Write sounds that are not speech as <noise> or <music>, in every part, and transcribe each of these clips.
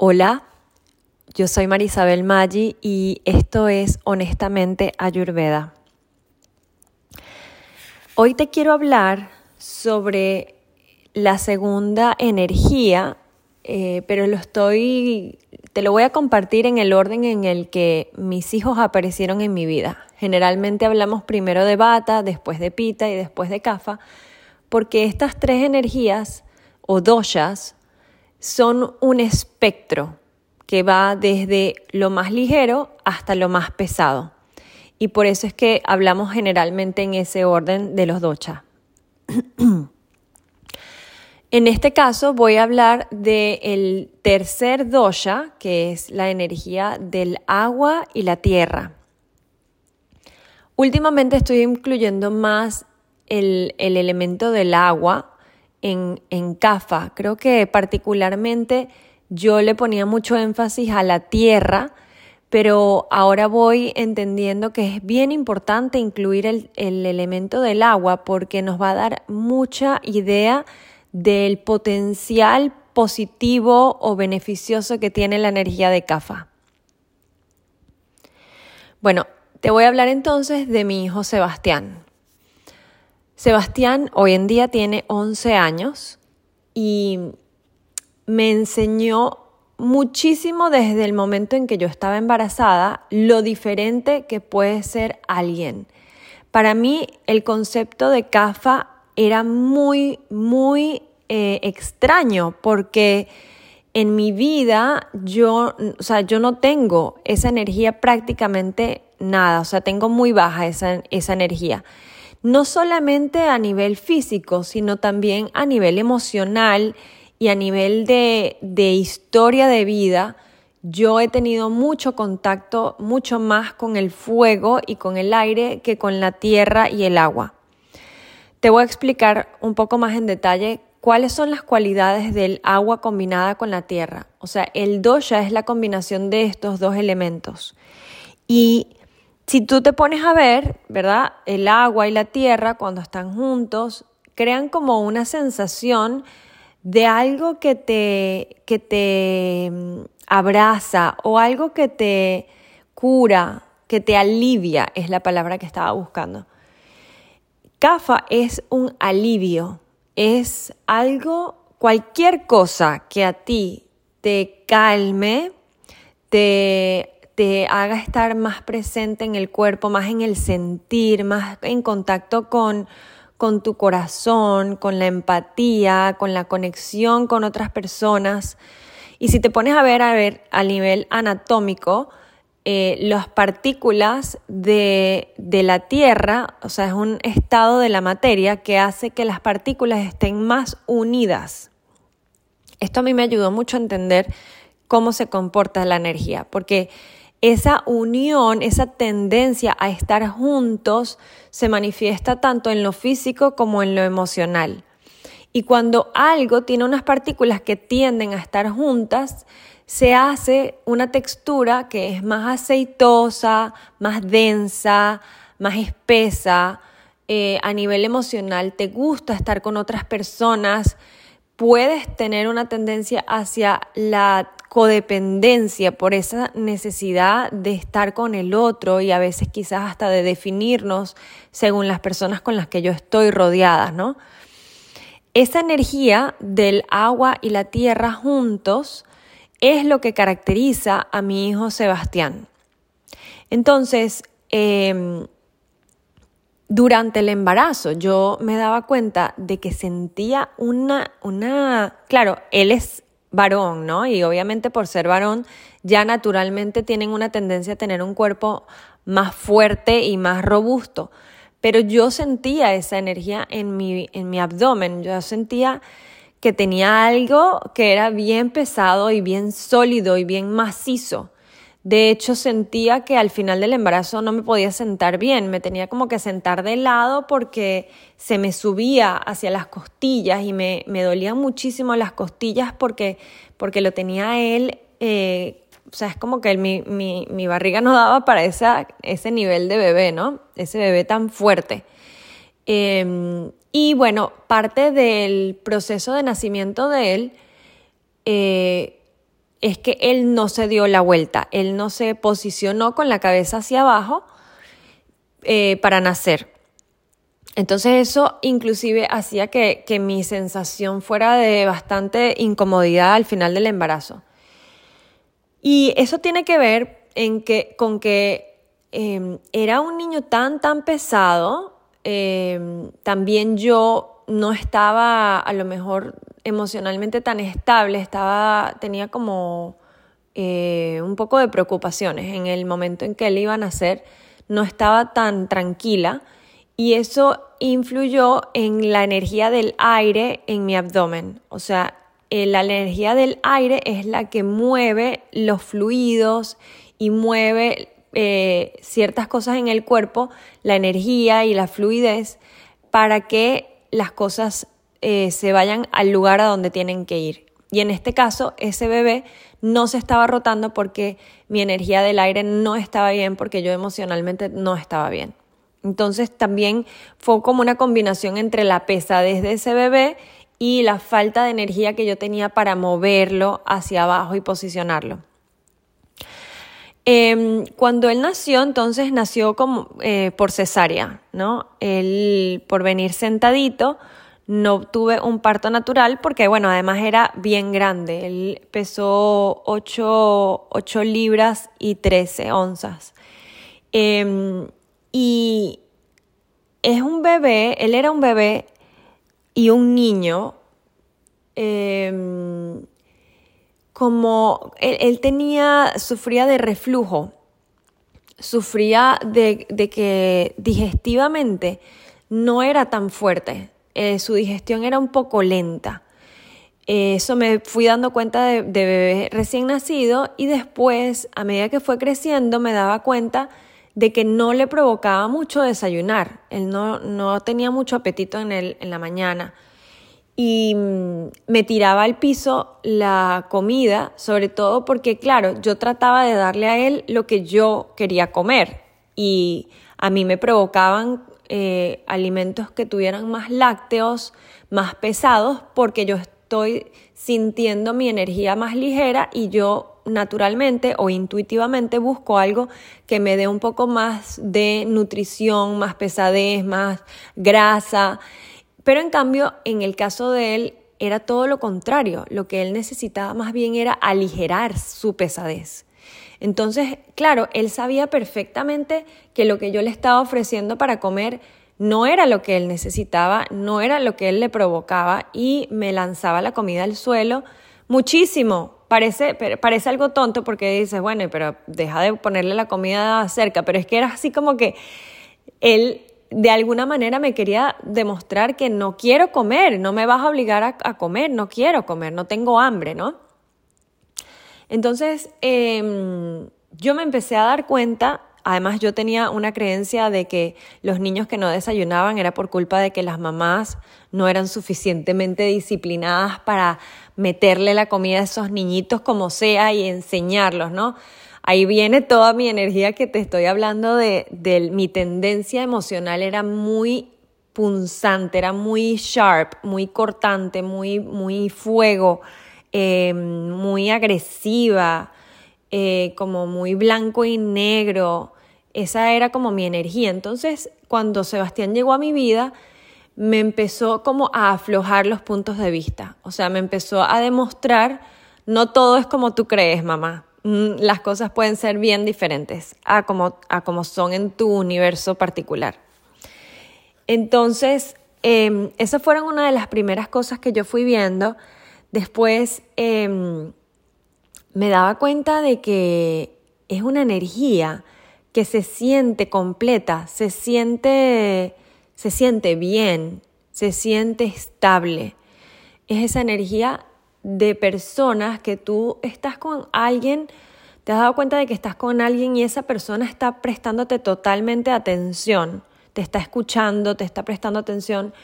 Hola, yo soy Marisabel Maggi y esto es Honestamente Ayurveda. Hoy te quiero hablar sobre la segunda energía, eh, pero lo estoy, te lo voy a compartir en el orden en el que mis hijos aparecieron en mi vida. Generalmente hablamos primero de Bata, después de Pita y después de Kafa, porque estas tres energías o doshas son un espectro que va desde lo más ligero hasta lo más pesado. Y por eso es que hablamos generalmente en ese orden de los docha. <clears throat> en este caso voy a hablar del tercer dosha, que es la energía del agua y la tierra. Últimamente estoy incluyendo más el, el elemento del agua en, en CAFA. Creo que particularmente yo le ponía mucho énfasis a la tierra, pero ahora voy entendiendo que es bien importante incluir el, el, elemento del agua porque nos va a dar mucha idea del potencial positivo o beneficioso que tiene la energía de CAFA. Bueno, te voy a hablar entonces de mi hijo Sebastián. Sebastián hoy en día tiene 11 años y me enseñó muchísimo desde el momento en que yo estaba embarazada lo diferente que puede ser alguien. Para mí el concepto de CAFA era muy, muy eh, extraño porque en mi vida yo, o sea, yo no tengo esa energía prácticamente nada, o sea, tengo muy baja esa, esa energía no solamente a nivel físico, sino también a nivel emocional y a nivel de, historia de vida. Yo he tenido mucho contacto, mucho más con el fuego y con el aire que con la tierra y el agua. Te voy a explicar un poco más en detalle cuáles son las cualidades del agua combinada con la tierra. O sea, el dosha es la combinación de estos dos elementos. Y si tú te pones a ver, ¿verdad? El agua y la tierra cuando están juntos crean como una sensación de algo que te, que te mm, abraza o algo que te cura, que te alivia, es la palabra que estaba buscando. Kafa es un alivio, es algo, cualquier cosa que a ti te calme, te te haga estar más presente en el cuerpo, más en el sentir, más en contacto con, con tu corazón, con la empatía, con la conexión con otras personas. Y si te pones a ver a, ver, a nivel anatómico, eh, las partículas de, de, la Tierra, o sea, es un estado de la materia que hace que las partículas estén más unidas. Esto a mí me ayudó mucho a entender cómo se comporta la energía, porque esa unión, esa tendencia a estar juntos se manifiesta tanto en lo físico como en lo emocional. Y cuando algo tiene unas partículas que tienden a estar juntas, se hace una textura que es más aceitosa, más densa, más espesa. Eh, a nivel emocional, te gusta estar con otras personas, puedes tener una tendencia hacia la codependencia, por esa necesidad de estar con el otro y a veces quizás hasta de definirnos según las personas con las que yo estoy rodeada, ¿no? Esa energía del agua y la tierra juntos es lo que caracteriza a mi hijo Sebastián. Entonces, em, durante el embarazo yo me daba cuenta de que sentía una, una, claro, él es varón, ¿no? Y obviamente por ser varón ya naturalmente tienen una tendencia a tener un cuerpo más fuerte y más robusto. Pero yo sentía esa energía en mi, en mi abdomen, yo sentía que tenía algo que era bien pesado y bien sólido y bien macizo. De hecho, sentía que al final del embarazo no me podía sentar bien, me tenía como que sentar de lado porque se me subía hacia las costillas y me, me dolían muchísimo las costillas porque, porque lo tenía él, eh, o sea, es como que mi, mi, mi, barriga no daba para esa, ese nivel de bebé, ¿no? Ese bebé tan fuerte. Em, y bueno, parte del proceso de nacimiento de él, eh, es que él no se dio la vuelta, él no se posicionó con la cabeza hacia abajo eh, para nacer. Entonces eso inclusive hacía que, mi sensación fuera de bastante incomodidad al final del embarazo. Y eso tiene que ver en que, con que em, era un niño tan, tan pesado, em, también yo no estaba a lo mejor emocionalmente tan estable, estaba, tenía como eh, un poco de preocupaciones en el momento en que él iba a nacer, no estaba tan tranquila y eso influyó en la energía del aire en mi abdomen. O sea, eh, la energía del aire es la que mueve los fluidos y mueve eh, ciertas cosas en el cuerpo, la energía y la fluidez, para que las cosas eh, se vayan al lugar a donde tienen que ir. Y en este caso, ese bebé no se estaba rotando porque mi energía del aire no estaba bien, porque yo emocionalmente no estaba bien. Entonces también fue como una combinación entre la pesadez de ese bebé y la falta de energía que yo tenía para moverlo hacia abajo y posicionarlo. Em, cuando él nació, entonces nació como eh, por cesárea, ¿no? Él por venir sentadito, no tuve un parto natural porque, bueno, además era bien grande. Él pesó 8, libras y 13 onzas. Em, y es un bebé, él era un bebé y un niño, em, como él, tenía, sufría de reflujo, sufría de, que digestivamente no era tan fuerte, eh, su digestión era un poco lenta. Eso me fui dando cuenta de, de bebé recién nacido y después, a medida que fue creciendo, me daba cuenta de que no le provocaba mucho desayunar. Él no, no tenía mucho apetito en, el, en la mañana. Y mm, me tiraba al piso la comida, sobre todo porque, claro, yo trataba de darle a él lo que yo quería comer. Y a mí me provocaban eh, alimentos que tuvieran más lácteos, más pesados, porque yo estoy sintiendo mi energía más ligera y yo naturalmente o intuitivamente busco algo que me dé un poco más de nutrición, más pesadez, más grasa. Pero en cambio, en el caso de él, era todo lo contrario. Lo que él necesitaba más bien era aligerar su pesadez. Entonces, claro, él sabía perfectamente que lo que yo le estaba ofreciendo para comer no era lo que él necesitaba, no era lo que él le provocaba y me lanzaba la comida al suelo muchísimo, parece, parece algo tonto porque dices, bueno, pero deja de ponerle la comida cerca, pero es que era así como que él de alguna manera me quería demostrar que no quiero comer, no me vas a obligar a, comer, no quiero comer, no tengo hambre, ¿no? Entonces, em, yo me empecé a dar cuenta, además yo tenía una creencia de que los niños que no desayunaban era por culpa de que las mamás no eran suficientemente disciplinadas para meterle la comida a esos niñitos como sea y enseñarlos, ¿no? Ahí viene toda mi energía que te estoy hablando de, mi tendencia emocional era muy punzante, era muy sharp, muy cortante, muy, muy fuego, eh, muy agresiva, eh, como muy blanco y negro. Esa era como mi energía. Entonces, cuando Sebastián llegó a mi vida, me empezó como a aflojar los puntos de vista. O sea, me empezó a demostrar, no todo es como tú crees, mamá. Mm, las cosas pueden ser bien diferentes a como, a como son en tu universo particular. Entonces, eh, esas fueron una de las primeras cosas que yo fui viendo. Después em, me daba cuenta de que es una energía que se siente completa, se siente se siente bien, se siente estable. Es esa energía de personas que tú estás con alguien, te has dado cuenta de que estás con alguien y esa persona está prestándote totalmente atención, te está escuchando, te está prestando atención,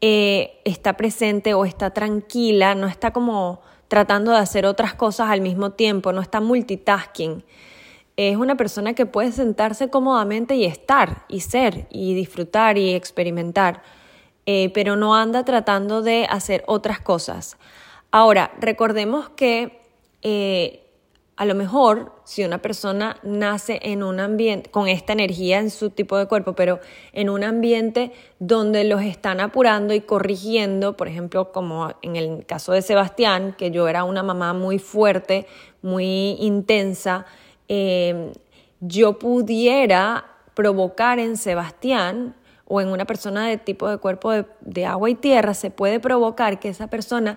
eh, está presente o está tranquila, no está como tratando de hacer otras cosas al mismo tiempo, no está multitasking es una persona que puede sentarse cómodamente y estar y ser y disfrutar y experimentar, eh, pero no anda tratando de hacer otras cosas. Ahora, recordemos que eh, a lo mejor si una persona nace en un ambiente con esta energía en su tipo de cuerpo, pero en un ambiente donde los están apurando y corrigiendo, por ejemplo, como en el caso de Sebastián, que yo era una mamá muy fuerte, muy intensa, eh, yo pudiera provocar en Sebastián o en una persona de tipo de cuerpo de agua y tierra, se puede provocar que esa persona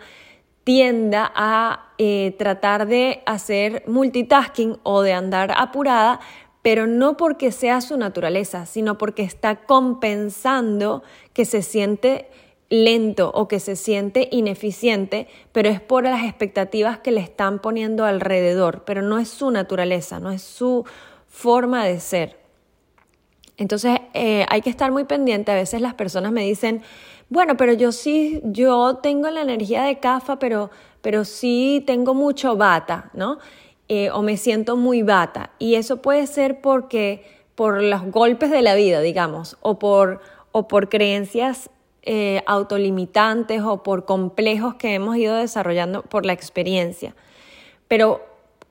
tienda a eh, tratar de hacer multitasking o de andar apurada, pero no porque sea su naturaleza, sino porque está compensando que se siente lento o que se siente ineficiente, pero es por las expectativas que le están poniendo alrededor, pero no es su naturaleza, no es su forma de ser. Entonces eh, hay que estar muy pendiente. A veces las personas me dicen, bueno, pero yo sí, yo tengo la energía de CAFA, pero, pero sí tengo mucho bata, ¿no? Eh, o me siento muy bata. Y eso puede ser porque por los golpes de la vida, digamos, o por, o por creencias eh, autolimitantes o por complejos que hemos ido desarrollando por la experiencia. Pero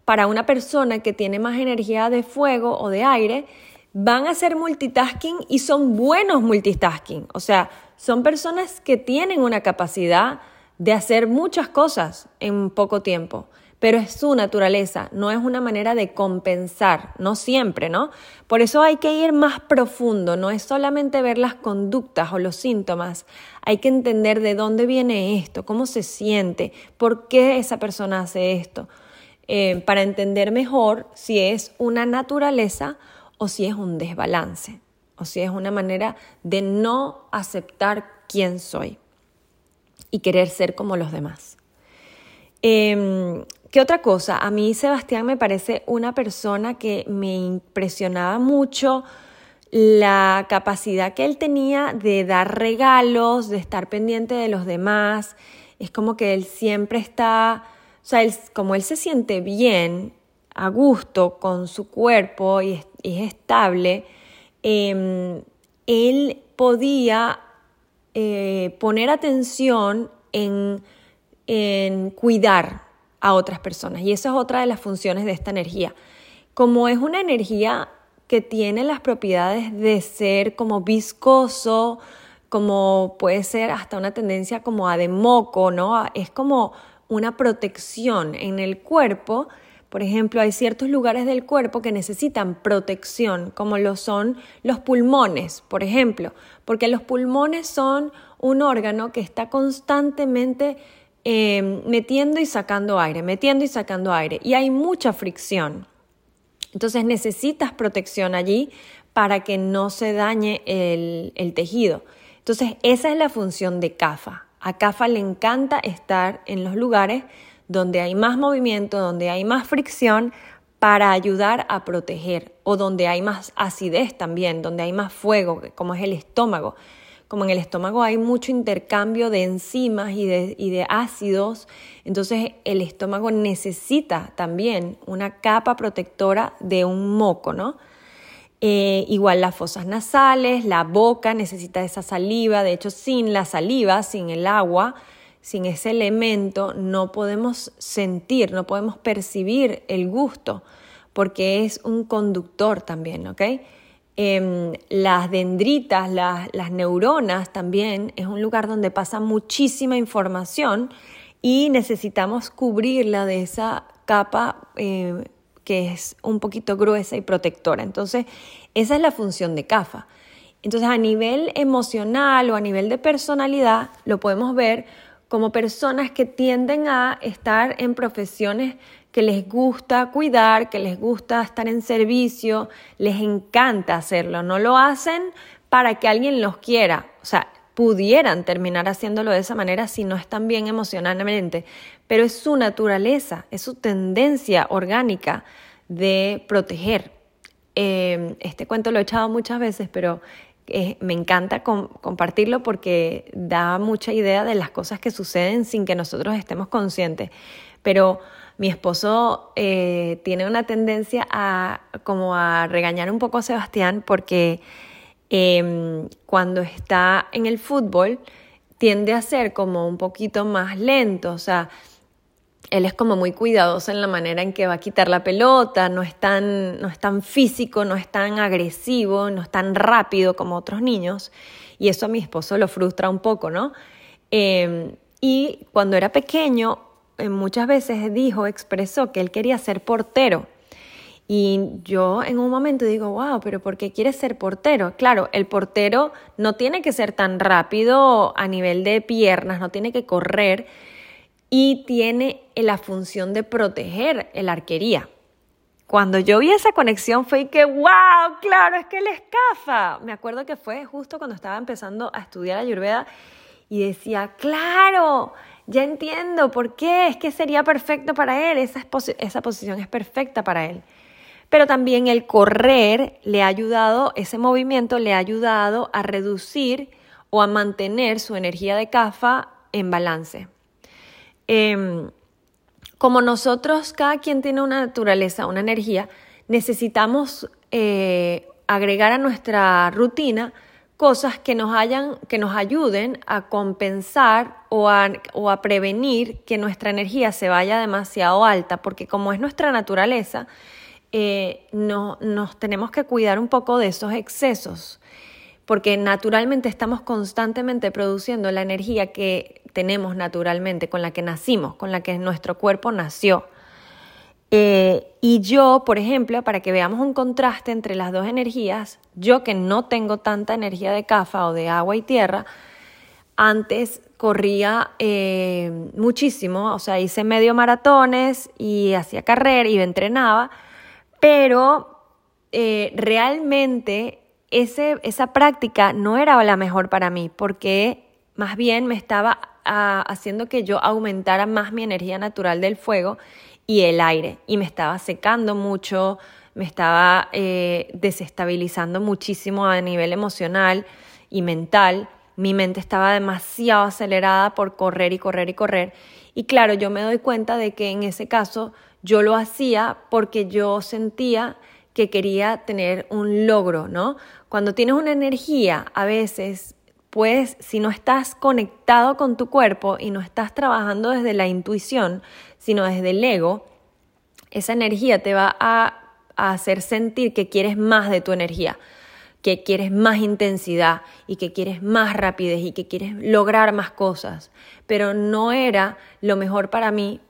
para una persona que tiene más energía de fuego o de aire, van a hacer multitasking y son buenos multitasking. O sea, son personas que tienen una capacidad de hacer muchas cosas en poco tiempo, pero es su naturaleza, no es una manera de compensar, no siempre, ¿no? Por eso hay que ir más profundo, no es solamente ver las conductas o los síntomas, hay que entender de dónde viene esto, cómo se siente, por qué esa persona hace esto, eh, para entender mejor si es una naturaleza o si es un desbalance o si es una manera de no aceptar quién soy y querer ser como los demás. Em, ¿Qué otra cosa? A mí Sebastián me parece una persona que me impresionaba mucho la capacidad que él tenía de dar regalos, de estar pendiente de los demás. Es como que él siempre está, o sea, como él se siente bien, a gusto con su cuerpo y es estable, Em, él podía eh, poner atención en, en cuidar a otras personas. Y esa es otra de las funciones de esta energía. Como es una energía que tiene las propiedades de ser como viscoso, como puede ser hasta una tendencia como a de moco, ¿no? Es como una protección en el cuerpo por ejemplo, hay ciertos lugares del cuerpo que necesitan protección, como lo son los pulmones, por ejemplo, porque los pulmones son un órgano que está constantemente eh, metiendo y sacando aire, metiendo y sacando aire, y hay mucha fricción. Entonces necesitas protección allí para que no se dañe el, el tejido. Entonces esa es la función de CAFA. A CAFA le encanta estar en los lugares donde hay más movimiento, donde hay más fricción para ayudar a proteger o donde hay más acidez también, donde hay más fuego, como es el estómago. Como en el estómago hay mucho intercambio de enzimas y de, ácidos, entonces el estómago necesita también una capa protectora de un moco, ¿no? Eh, igual las fosas nasales, la boca necesita esa saliva, de hecho sin la saliva, sin el agua, sin ese elemento no podemos sentir, no podemos percibir el gusto, porque es un conductor también, ¿ok? Em, las dendritas, las, neuronas también es un lugar donde pasa muchísima información y necesitamos cubrirla de esa capa eh, que es un poquito gruesa y protectora. Entonces, esa es la función de CAFA. Entonces, a nivel emocional o a nivel de personalidad, lo podemos ver como personas que tienden a estar en profesiones que les gusta cuidar, que les gusta estar en servicio, les encanta hacerlo, no lo hacen para que alguien los quiera, o sea, pudieran terminar haciéndolo de esa manera si no están bien emocionalmente, pero es su naturaleza, es su tendencia orgánica de proteger. Eh, este cuento lo he echado muchas veces, pero me encanta compartirlo porque da mucha idea de las cosas que suceden sin que nosotros estemos conscientes. Pero mi esposo eh, tiene una tendencia a como a regañar un poco a Sebastián porque em, cuando está en el fútbol tiende a ser como un poquito más lento, o sea, él es como muy cuidadoso en la manera en que va a quitar la pelota, no es tan, no es tan físico, no es tan agresivo, no es tan rápido como otros niños. Y eso a mi esposo lo frustra un poco, ¿no? Em, y cuando era pequeño, eh, muchas veces dijo, expresó que él quería ser portero. Y yo en un momento digo, wow, pero ¿por qué quieres ser portero? Claro, el portero no tiene que ser tan rápido a nivel de piernas, no tiene que correr y tiene la función de proteger la arquería. Cuando yo vi esa conexión fue que, wow, claro, es que él escafa. Me acuerdo que fue justo cuando estaba empezando a estudiar Ayurveda y decía, claro, ya entiendo por qué, es que sería perfecto para él, esa, esa posición es perfecta para él. Pero también el correr le ha ayudado, ese movimiento le ha ayudado a reducir o a mantener su energía de kafa en balance. Em, como nosotros, cada quien tiene una naturaleza, una energía, necesitamos eh, agregar a nuestra rutina cosas que nos, hayan, que nos ayuden a compensar o a, prevenir que nuestra energía se vaya demasiado alta, porque como es nuestra naturaleza, eh, no, nos tenemos que cuidar un poco de esos excesos, porque naturalmente estamos constantemente produciendo la energía que tenemos naturalmente, con la que nacimos, con la que nuestro cuerpo nació. Eh, y yo, por ejemplo, para que veamos un contraste entre las dos energías, yo que no tengo tanta energía de cafa o de agua y tierra, antes corría eh, muchísimo, o sea, hice medio maratones y hacía carrera y entrenaba, pero eh, realmente ese, esa práctica no era la mejor para mí porque más bien me estaba ah, haciendo que yo aumentara más mi energía natural del fuego y el aire y me estaba secando mucho, me estaba eh, desestabilizando muchísimo a nivel emocional y mental. Mi mente estaba demasiado acelerada por correr y correr y correr. Y claro, yo me doy cuenta de que en ese caso yo lo hacía porque yo sentía que quería tener un logro, ¿no? Cuando tienes una energía, a veces, pues, si no estás conectado con tu cuerpo y no estás trabajando desde la intuición, sino desde el ego, esa energía te va a, a hacer sentir que quieres más de tu energía que quieres más intensidad y que quieres más rapidez y que quieres lograr más cosas, pero no era lo mejor para mí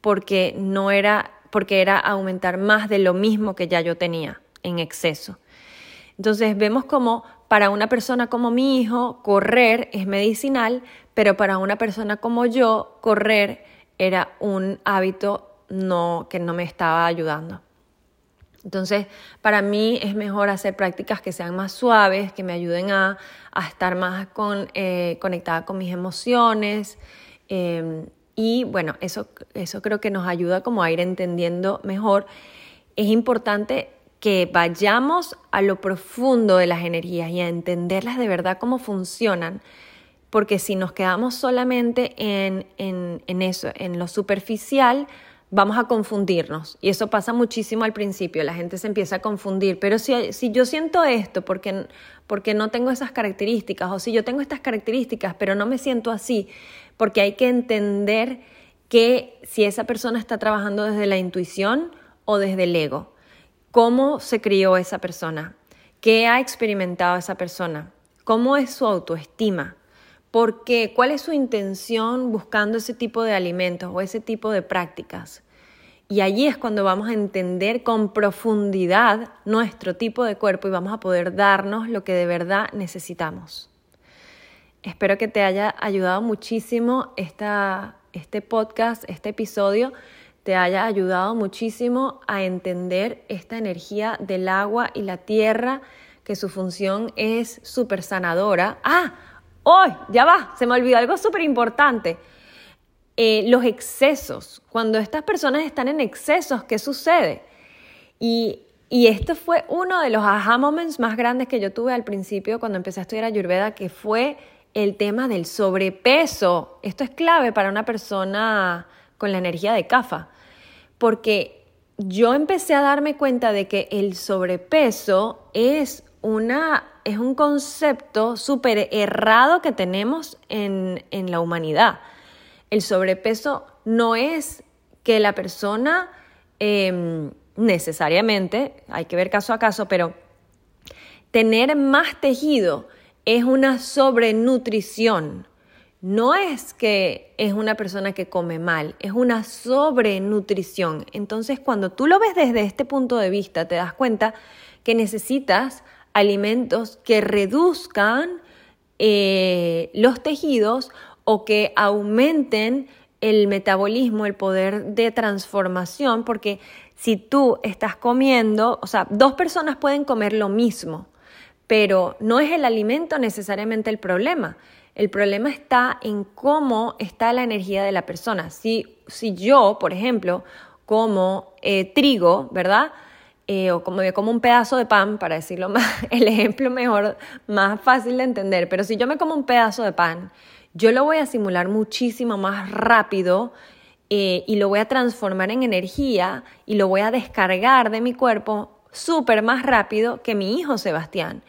porque no era porque era aumentar más de lo mismo que ya yo tenía en exceso. Entonces vemos como para una persona como mi hijo correr es medicinal, pero para una persona como yo correr era un hábito que no me estaba ayudando. Entonces, para mí es mejor hacer prácticas que sean más suaves, que me ayuden a, estar más con, eh, conectada con mis emociones, eh, y bueno, eso, eso creo que nos ayuda como a ir entendiendo mejor. Es importante que vayamos a lo profundo de las energías y a entenderlas de verdad cómo funcionan, porque si nos quedamos solamente en, en, eso, en lo superficial, vamos a confundirnos. Y eso pasa muchísimo al principio, la gente se empieza a confundir. Pero si, si yo siento esto porque, porque no tengo esas características, o si yo tengo estas características pero no me siento así, porque hay que entender que si esa persona está trabajando desde la intuición o desde el ego, cómo se crió esa persona, qué ha experimentado esa persona, cómo es su autoestima, por qué, cuál es su intención buscando ese tipo de alimentos o ese tipo de prácticas. Y allí es cuando vamos a entender con profundidad nuestro tipo de cuerpo y vamos a poder darnos lo que de verdad necesitamos. Espero que te haya ayudado muchísimo esta, este podcast, este episodio, te haya ayudado muchísimo a entender esta energía del agua y la tierra, que su función es súper sanadora. Ah, hoy, ya va, se me olvidó algo súper importante. Eh, los excesos. Cuando estas personas están en excesos, ¿qué sucede? Y, y esto fue uno de los aha moments más grandes que yo tuve al principio cuando empecé a estudiar Ayurveda, que fue el tema del sobrepeso. Esto es clave para una persona con la energía de CAFA, porque yo empecé a darme cuenta de que el sobrepeso es, una, es un concepto súper errado que tenemos en, en la humanidad. El sobrepeso no es que la persona em, necesariamente, hay que ver caso a caso, pero tener más tejido es una sobrenutrición. No es que es una persona que come mal, es una sobrenutrición. Entonces, cuando tú lo ves desde este punto de vista, te das cuenta que necesitas alimentos que reduzcan eh, los tejidos o que aumenten el metabolismo, el poder de transformación, porque si tú estás comiendo, o sea, dos personas pueden comer lo mismo, pero no es el alimento necesariamente el problema. El problema está en cómo está la energía de la persona. Si, si yo, por ejemplo, como eh, trigo, ¿verdad? Eh, o como, como un pedazo de pan, para decirlo más, <laughs> el ejemplo mejor, más fácil de entender, pero si yo me como un pedazo de pan, yo lo voy a simular muchísimo más rápido eh, y lo voy a transformar en energía y lo voy a descargar de mi cuerpo súper más rápido que mi hijo Sebastián.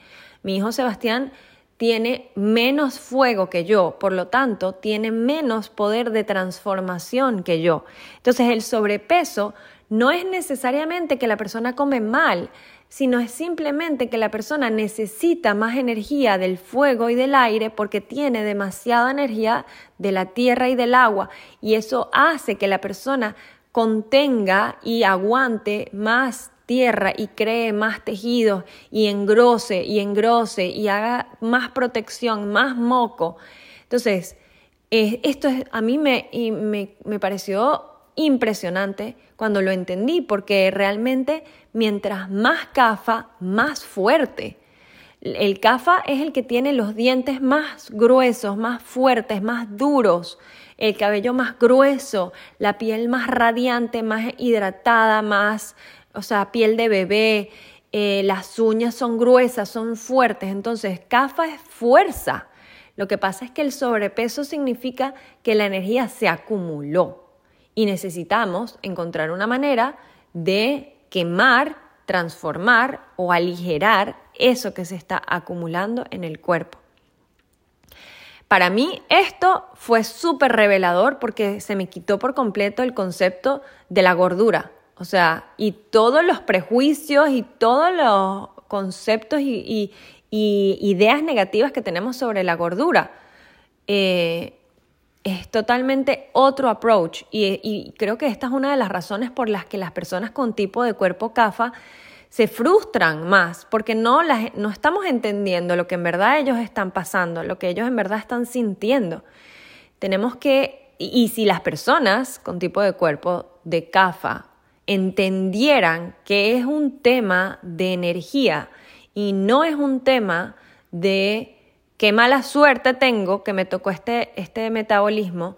Mi hijo Sebastián tiene menos fuego que yo, por lo tanto, tiene menos poder de transformación que yo. Entonces, el sobrepeso no es necesariamente que la persona come mal, sino es simplemente que la persona necesita más energía del fuego y del aire porque tiene demasiada energía de la tierra y del agua y eso hace que la persona contenga y aguante más tierra y cree más tejidos y engrose y engrose y haga más protección, más moco. Entonces, esto es, a mí me, me, me pareció impresionante cuando lo entendí, porque realmente mientras más cafa, más fuerte. El cafa es el que tiene los dientes más gruesos, más fuertes, más duros, el cabello más grueso, la piel más radiante, más hidratada, más, o sea, piel de bebé, eh, las uñas son gruesas, son fuertes. Entonces, cafa es fuerza. Lo que pasa es que el sobrepeso significa que la energía se acumuló y necesitamos encontrar una manera de quemar, transformar o aligerar eso que se está acumulando en el cuerpo. Para mí esto fue súper revelador porque se me quitó por completo el concepto de la gordura. O sea, y todos los prejuicios y todos los conceptos y, ideas negativas que tenemos sobre la gordura. Eh, es totalmente otro approach y, creo que esta es una de las razones por las que las personas con tipo de cuerpo CAFA se frustran más porque no, las, no estamos entendiendo lo que en verdad ellos están pasando, lo que ellos en verdad están sintiendo. Tenemos que, y, si las personas con tipo de cuerpo de CAFA entendieran que es un tema de energía y no es un tema de qué mala suerte tengo que me tocó este, este metabolismo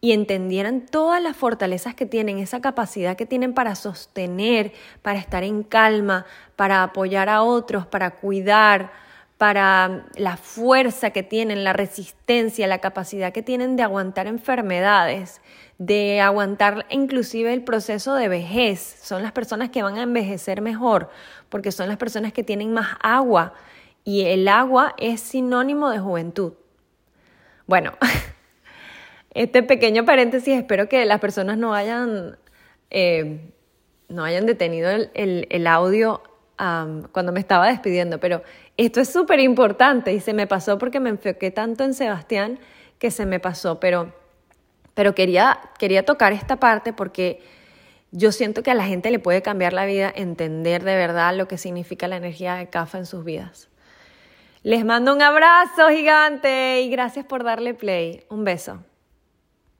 y entendieran todas las fortalezas que tienen, esa capacidad que tienen para sostener, para estar en calma, para apoyar a otros, para cuidar, para la fuerza que tienen, la resistencia, la capacidad que tienen de aguantar enfermedades, de aguantar inclusive el proceso de vejez. Son las personas que van a envejecer mejor, porque son las personas que tienen más agua, y el agua es sinónimo de juventud. Bueno, <laughs> este pequeño paréntesis, espero que las personas no hayan, eh, no hayan detenido el, audio cuando me estaba despidiendo, pero esto es súper importante y se me pasó porque me enfoqué tanto en Sebastián que se me pasó, pero, pero quería, quería tocar esta parte porque yo siento que a la gente le puede cambiar la vida entender de verdad lo que significa la energía de CAFA en sus vidas. Les mando un abrazo gigante y gracias por darle play. Un beso.